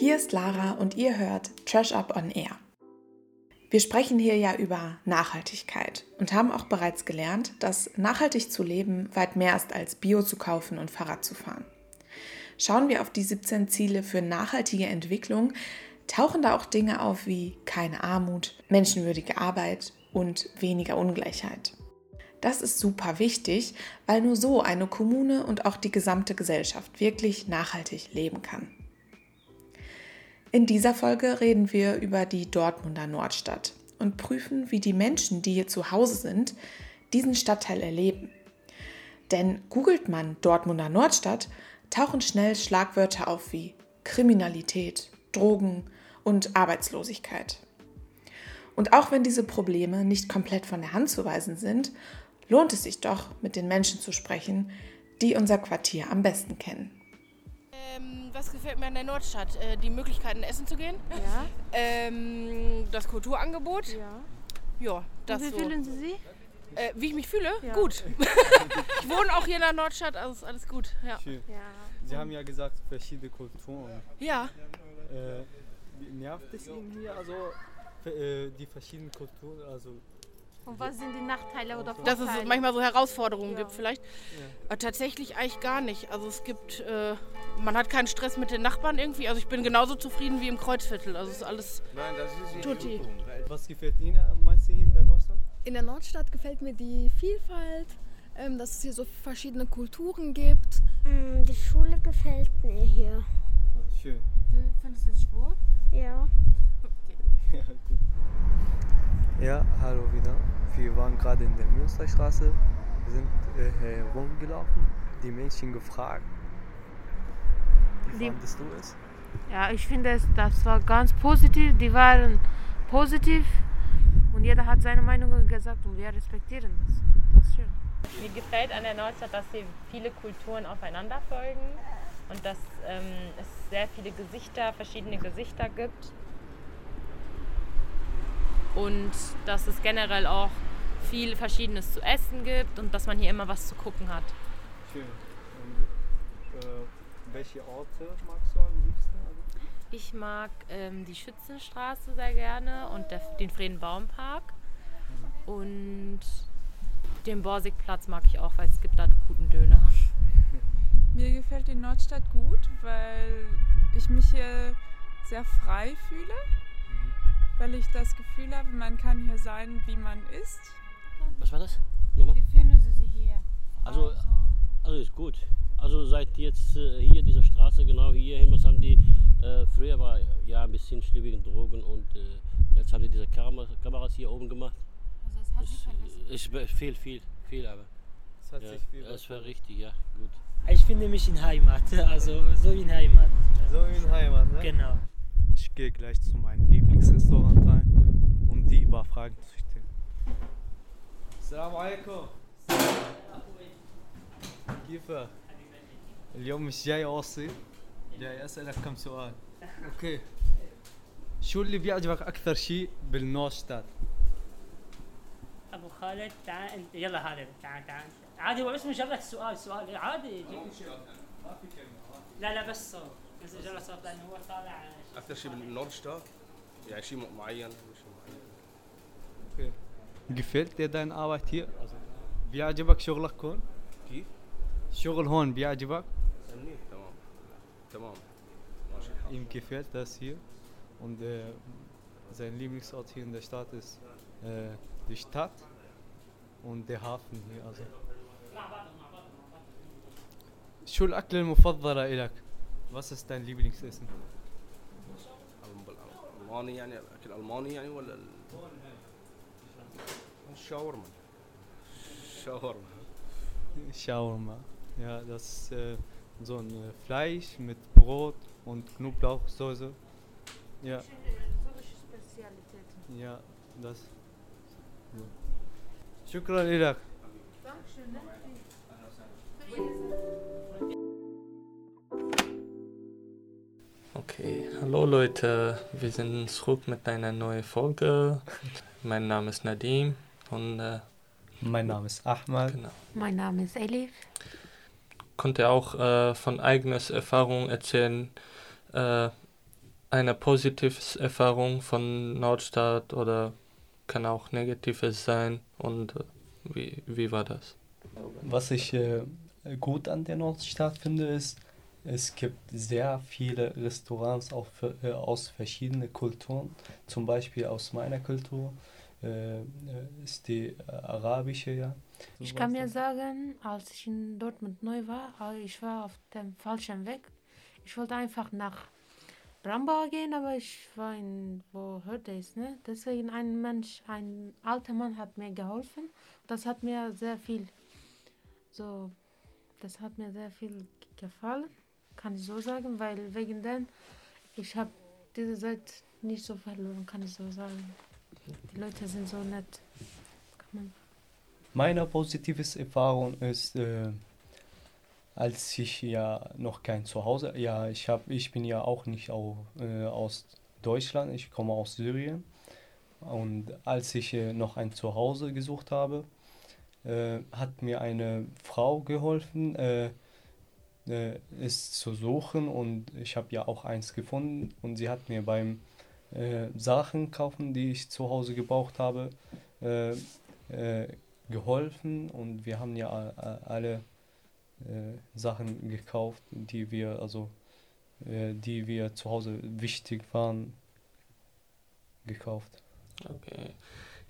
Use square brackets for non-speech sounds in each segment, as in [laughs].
Hier ist Lara und ihr hört Trash Up on Air. Wir sprechen hier ja über Nachhaltigkeit und haben auch bereits gelernt, dass nachhaltig zu leben weit mehr ist als Bio zu kaufen und Fahrrad zu fahren. Schauen wir auf die 17 Ziele für nachhaltige Entwicklung, tauchen da auch Dinge auf wie keine Armut, menschenwürdige Arbeit und weniger Ungleichheit. Das ist super wichtig, weil nur so eine Kommune und auch die gesamte Gesellschaft wirklich nachhaltig leben kann. In dieser Folge reden wir über die Dortmunder Nordstadt und prüfen, wie die Menschen, die hier zu Hause sind, diesen Stadtteil erleben. Denn googelt man Dortmunder Nordstadt, tauchen schnell Schlagwörter auf wie Kriminalität, Drogen und Arbeitslosigkeit. Und auch wenn diese Probleme nicht komplett von der Hand zu weisen sind, lohnt es sich doch, mit den Menschen zu sprechen, die unser Quartier am besten kennen. Ähm, was gefällt mir an der Nordstadt? Äh, die Möglichkeiten essen zu gehen. Ja. [laughs] Ähm, das Kulturangebot. Ja. Ja, das Und wie so. fühlen Sie sich? Äh, wie ich mich fühle? Ja. Gut. [laughs] ich wohne auch hier in der Nordstadt, also ist alles gut. Ja. Schön. Ja. Sie haben ja gesagt, verschiedene Kulturen. ja. Äh, wie- nervt es Ihnen hier? Also äh, die verschiedenen Kulturen, also Und was sind die Nachteile oder Dass Vorteile? es manchmal so Herausforderungen Ja. gibt vielleicht. Aber tatsächlich eigentlich gar nicht. Also es gibt, äh, man hat keinen Stress mit den Nachbarn irgendwie. Also ich bin genauso zufrieden wie im Kreuzviertel. Also es ist alles Nein, das ist tutti. was gefällt Ihnen am meisten hier in der Nordstadt? In der Nordstadt gefällt mir die Vielfalt, ähm, dass es hier so verschiedene Kulturen gibt. Mm, Die Schule gefällt mir hier. Also schön. Findest du dich wohl? Ja. [laughs] [laughs] Ja, gut. Ja, hallo wieder. Wir waren gerade in der Münsterstraße, wir sind äh, herumgelaufen, die Mädchen gefragt. Wie Die- fandest du es? Ja, ich finde, es, das war ganz positiv. Die waren positiv und jeder hat seine Meinung gesagt und wir respektieren das. Das ist schön. Mir gefällt an der Nordstadt, dass hier viele Kulturen aufeinander folgen und dass ähm, es sehr viele Gesichter, verschiedene Gesichter gibt. Und dass es generell auch viel Verschiedenes zu essen gibt und dass man hier immer was zu gucken hat. Schön. Und, äh, welche Orte magst du am liebsten? Also? Ich mag ähm, die Schützenstraße sehr gerne und der, den Friedenbaumpark. Und den Borsigplatz mag ich auch, weil es gibt da guten Döner. [laughs] Mir gefällt die Nordstadt gut, weil ich mich hier sehr frei fühle, weil ich das Gefühl habe, man kann hier sein, wie man ist. Was war das? Nochmal? Wie fühlen Sie sich hier? Also, also ist gut. Also seit jetzt äh, hier diese Straße genau hier hin, was haben die? Äh, früher war ja ein bisschen schlimm wegen Drogen und äh, jetzt haben die diese Kamera, Kameras hier oben gemacht. Also es hat sich Es verbessert. ist be- viel, viel, viel, aber Es hat ja, sich viel es war richtig, ja, gut. Ich finde mich in Heimat, [laughs] also so in Heimat. So in Heimat, ne? Genau. Ich gehe gleich zu meinem Lieblingsrestaurant rein, um die über Fragen zu stellen. Assalamu alaikum. كيف اليوم مش جاي اوصي جاي أسألك كم سؤال. أوكي. شو اللي بيعجبك أكثر شيء بالنوشتاد أبو خالد تعال أنت. يلا خالد تعال تعال. عادي هو بس مجرد سؤال. سؤال عادي. لا لا بس صوت بس مجرد صوت لأنه هو طالع أكثر شيء بالنورشتا يعني شيء معين قفلت دين اواتي بيعجبك شغلك هون؟ كيف؟ الشغل هون بيعجبك؟ منيح تمام. تمام. ماشي الحال انقفلت بس هي und äh, sein Lieblingsort hier in der Stadt ist äh, die Stadt und uh, der Hafen hier also. شو الأكلة المفضلة إلك؟ Was ist dein Lieblingsessen? الم- الالماني يعني الاكل الالماني يعني ولا ال- الشاورما شاورما Shawarma. Ja, das ist äh, so ein äh, Fleisch mit Brot und Knoblauchsoße. Ja, ja, das. Ja. شكرا لك. Okay, hallo Leute, wir sind zurück mit einer neuen Folge. Mein Name ist Nadim und äh, Mein Name ist Ahmad. genau. Mein Name ist Elif. konnte auch äh, von eigener Erfahrung erzählen, äh, eine positive Erfahrung von Nordstadt oder kann auch negatives sein und äh, wie, wie war das? Was ich äh, gut an der Nordstadt finde, ist, es gibt sehr viele Restaurants auch für, äh, aus verschiedenen Kulturen. Zum Beispiel aus meiner Kultur äh, ist die äh, arabische, ja. Ich kann mir sagen, als ich in Dortmund neu war, äh, ich war auf dem falschen Weg. Ich wollte einfach nach Brambauer gehen, aber ich war in, wo hört es, ne? Deswegen ein Mensch, ein alter Mann hat mir geholfen. Das hat mir sehr viel, so, das hat mir sehr viel gefallen, kann ich so sagen, weil wegen dem, ich habe diese Zeit nicht so verloren, kann ich so sagen. Die Leute sind so nett. Meine positive Erfahrung ist, äh, als ich ja noch kein Zuhause, ja, ich habe, ich bin ja auch nicht auch, äh, aus Deutschland, ich komme aus Syrien. Und als ich äh, noch ein Zuhause gesucht habe, äh, hat mir eine Frau geholfen, äh, äh, es zu suchen und ich habe ja auch eins gefunden und sie hat mir beim äh, Sachen kaufen, die ich zu Hause gebraucht habe, geholfen und wir haben ja alle äh, Sachen gekauft, die wir also äh, die wir zu Hause wichtig waren, gekauft. Okay.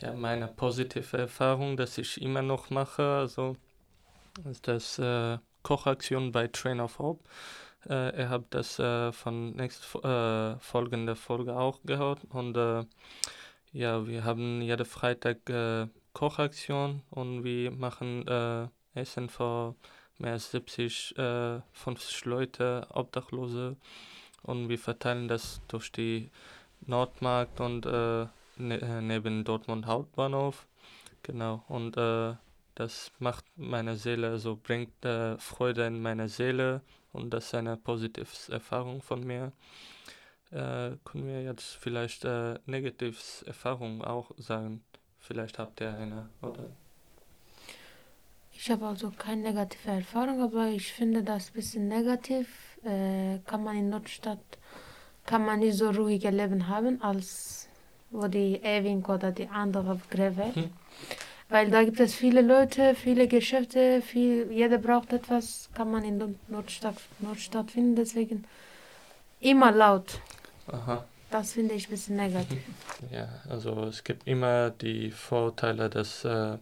Ja, meine positive Erfahrung, dass ich immer noch mache, also ist das äh, Kochaktion bei Train of Hope. Äh, ihr habt das äh, von nächst äh, Folge auch gehört und äh, ja, wir haben jeden Freitag äh, Kochaktion und wir machen äh, Essen für mehr als 70, äh, 50 Leute, Obdachlose. Und wir verteilen das durch die Nordmarkt und ne, neben Dortmund Hauptbahnhof. Genau. Und das macht meine Seele, so bringt äh, Freude in meine Seele und das ist eine positive Erfahrung von mir. Äh, können wir jetzt vielleicht äh, negatives Erfahrung auch sagen? Vielleicht habt ihr eine, oder? Ich habe also keine negative Erfahrung, aber ich finde das ein bisschen negativ. Äh, kann man in Nordstadt kann man nicht so ruhige Leben haben als wo die Ewing oder die andere Gräber. Hm. Weil da gibt es viele Leute, viele Geschäfte, viel, jeder braucht etwas, kann man in Nordstadt, Nordstadt finden, deswegen immer laut. Aha. Das finde ich ein bisschen negativ. Ja, also es gibt immer die Vorteile, dass äh,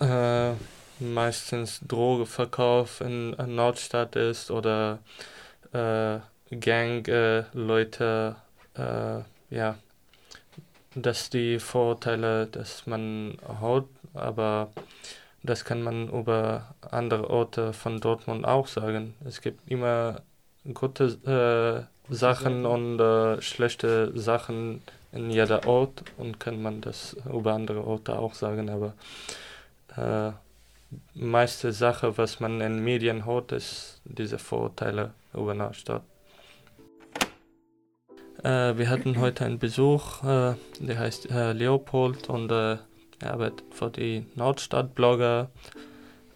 äh, meistens Drogeverkauf in, in Nordstadt ist oder äh, Gang-Leute, äh, ja, dass die Vorteile, dass man haut, aber das kann man über andere Orte von Dortmund auch sagen. Es gibt immer gute äh, Sachen und äh, schlechte Sachen in jeder Ort und kann man das über andere Orte auch sagen, aber äh, meiste Sache, was man in Medien hört, ist diese Vorurteile über Nordstadt. Äh, wir hatten heute einen Besuch, äh, der heißt äh, Leopold und äh, er arbeitet für die Nordstadt-Blogger.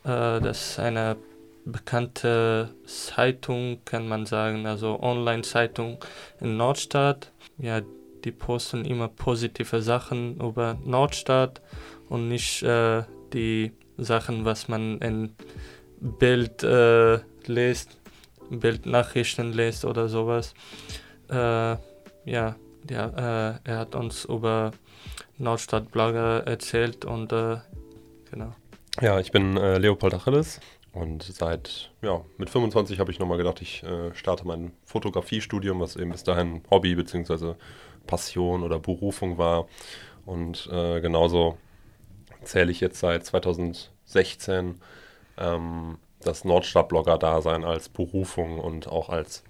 Äh, das ist eine bekannte Zeitung, kann man sagen, also Online-Zeitung in Nordstadt. Ja, die posten immer positive Sachen über Nordstadt und nicht äh, die Sachen, was man in Bild äh, liest, Bildnachrichten liest oder sowas. Äh, ja, ja äh, er hat uns über Nordstadt-Blogger erzählt und äh, genau. Ja, ich bin äh, Leopold Achilles und seit, ja, mit 25 habe ich nochmal gedacht, ich äh, starte mein Fotografiestudium, was eben bis dahin Hobby bzw. Passion oder Berufung war. Und äh, genauso zähle ich jetzt seit 2016 ähm, das Nordstadt-Blogger-Dasein als Berufung und auch als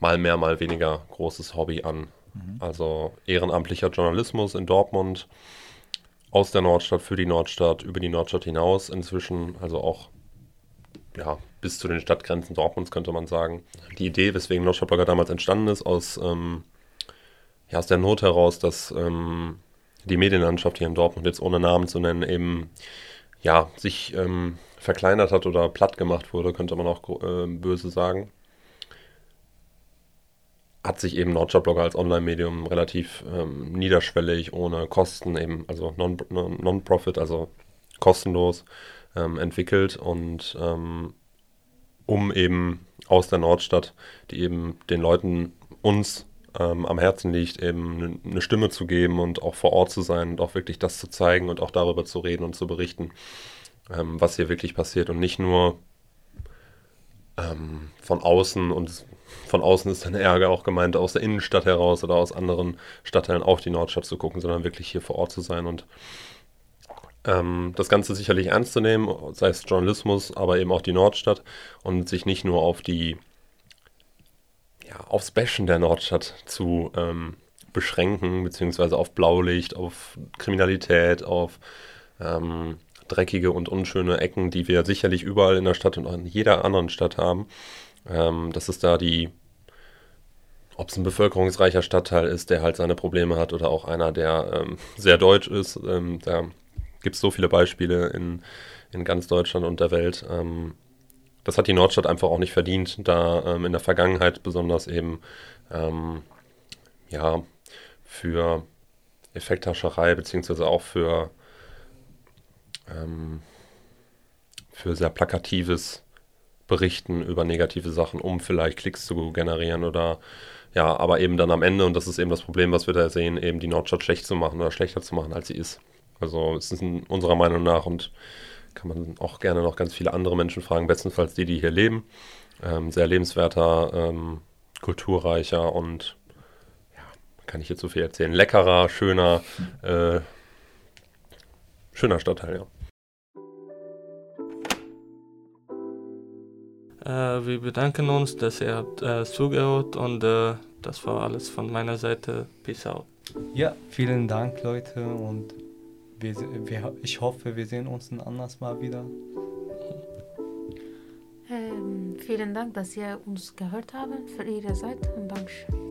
mal mehr, mal weniger großes Hobby an. Mhm. Also ehrenamtlicher Journalismus in Dortmund, aus der Nordstadt, für die Nordstadt, über die Nordstadt hinaus inzwischen, also auch ja, bis zu den Stadtgrenzen Dortmunds könnte man sagen. Die Idee, weswegen Nordstadtblogger damals entstanden ist, aus, ähm, ja, aus der Not heraus, dass ähm, die Medienlandschaft hier in Dortmund jetzt ohne Namen zu nennen eben ja sich ähm, verkleinert hat oder platt gemacht wurde, könnte man auch äh, böse sagen. Hat sich eben Nordstadtblogger als Online-Medium relativ ähm, niederschwellig, ohne Kosten eben, also Non-Profit, non also kostenlos ähm, entwickelt und ähm, um eben aus der Nordstadt, die eben den Leuten uns ähm, am Herzen liegt, eben eine Stimme zu geben und auch vor Ort zu sein und auch wirklich das zu zeigen und auch darüber zu reden und zu berichten, ähm, was hier wirklich passiert und nicht nur ähm, von außen und von außen ist dann Ärger auch gemeint, aus der Innenstadt heraus oder aus anderen Stadtteilen auf die Nordstadt zu gucken, sondern wirklich hier vor Ort zu sein und ähm, das Ganze sicherlich ernst zu nehmen, sei es Journalismus, aber eben auch die Nordstadt und sich nicht nur auf die, ja, aufs Bashen der Nordstadt zu ähm, beschränken, beziehungsweise auf Blaulicht, auf Kriminalität, auf ähm, dreckige und unschöne Ecken, die wir sicherlich überall in der Stadt und auch in jeder anderen Stadt haben. Ähm, dass es da die, ob es ein bevölkerungsreicher Stadtteil ist, der halt seine Probleme hat oder auch einer, der ähm, sehr deutsch ist. Ähm, da gibt es so viele Beispiele in, in ganz Deutschland und der Welt. Ähm, das hat die Nordstadt einfach auch nicht verdient, da ähm, in der Vergangenheit besonders eben ähm, ja für Effekthascherei beziehungsweise auch für für sehr plakatives Berichten über negative Sachen, um vielleicht Klicks zu generieren oder ja, aber eben dann am Ende, und das ist eben das Problem, was wir da sehen, eben die Nordstadt schlecht zu machen oder schlechter zu machen, als sie ist. Also es ist unserer Meinung nach und kann man auch gerne noch ganz viele andere Menschen fragen, bestenfalls die, die hier leben. Ähm, sehr lebenswerter, ähm, kulturreicher und ja, kann ich jetzt so viel erzählen, leckerer, schöner, äh, schöner Stadtteil, ja. Wir bedanken uns, dass ihr habt äh, zugehört und äh, das war alles von meiner Seite. Peace out. Ja, vielen Dank, Leute, und wir, wir, ich hoffe, wir sehen uns ein anderes Mal wieder. Ähm, vielen Dank, dass ihr uns gehört habt für Ihre Zeit und Dankeschön.